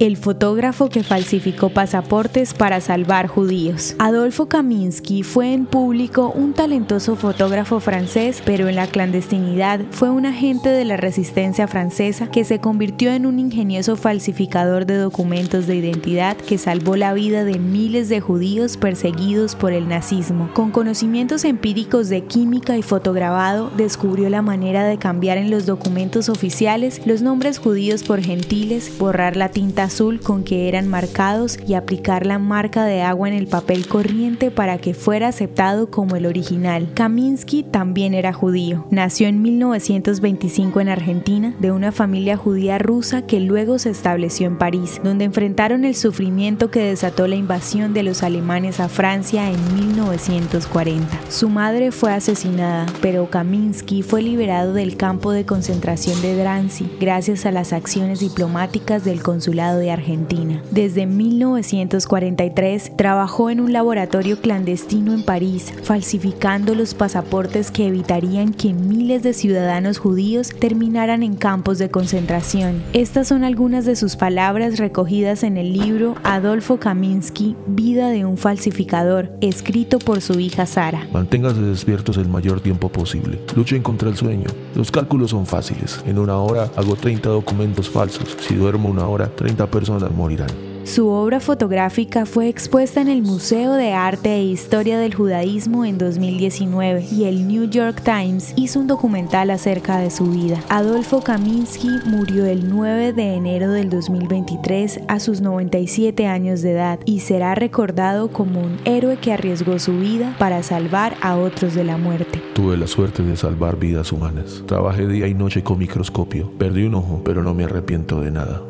el fotógrafo que falsificó pasaportes para salvar judíos. Adolfo Kaminsky fue en público un talentoso fotógrafo francés, pero en la clandestinidad fue un agente de la resistencia francesa que se convirtió en un ingenioso falsificador de documentos de identidad que salvó la vida de miles de judíos perseguidos por el nazismo. Con conocimientos empíricos de química y fotograbado, descubrió la manera de cambiar en los documentos oficiales los nombres judíos por gentiles, borrar la tinta azul con que eran marcados y aplicar la marca de agua en el papel corriente para que fuera aceptado como el original. Kaminsky también era judío. Nació en 1925 en Argentina de una familia judía rusa que luego se estableció en París, donde enfrentaron el sufrimiento que desató la invasión de los alemanes a Francia en 1940. Su madre fue asesinada, pero Kaminsky fue liberado del campo de concentración de Drancy gracias a las acciones diplomáticas del consulado de Argentina. Desde 1943 trabajó en un laboratorio clandestino en París, falsificando los pasaportes que evitarían que miles de ciudadanos judíos terminaran en campos de concentración. Estas son algunas de sus palabras recogidas en el libro Adolfo Kaminsky, Vida de un falsificador, escrito por su hija Sara. Manténgase despiertos el mayor tiempo posible. Luchen contra el sueño. Los cálculos son fáciles. En una hora hago 30 documentos falsos. Si duermo una hora, 30 personas morirán. Su obra fotográfica fue expuesta en el Museo de Arte e Historia del Judaísmo en 2019 y el New York Times hizo un documental acerca de su vida. Adolfo Kaminsky murió el 9 de enero del 2023 a sus 97 años de edad y será recordado como un héroe que arriesgó su vida para salvar a otros de la muerte. Tuve la suerte de salvar vidas humanas. Trabajé día y noche con microscopio. Perdí un ojo, pero no me arrepiento de nada.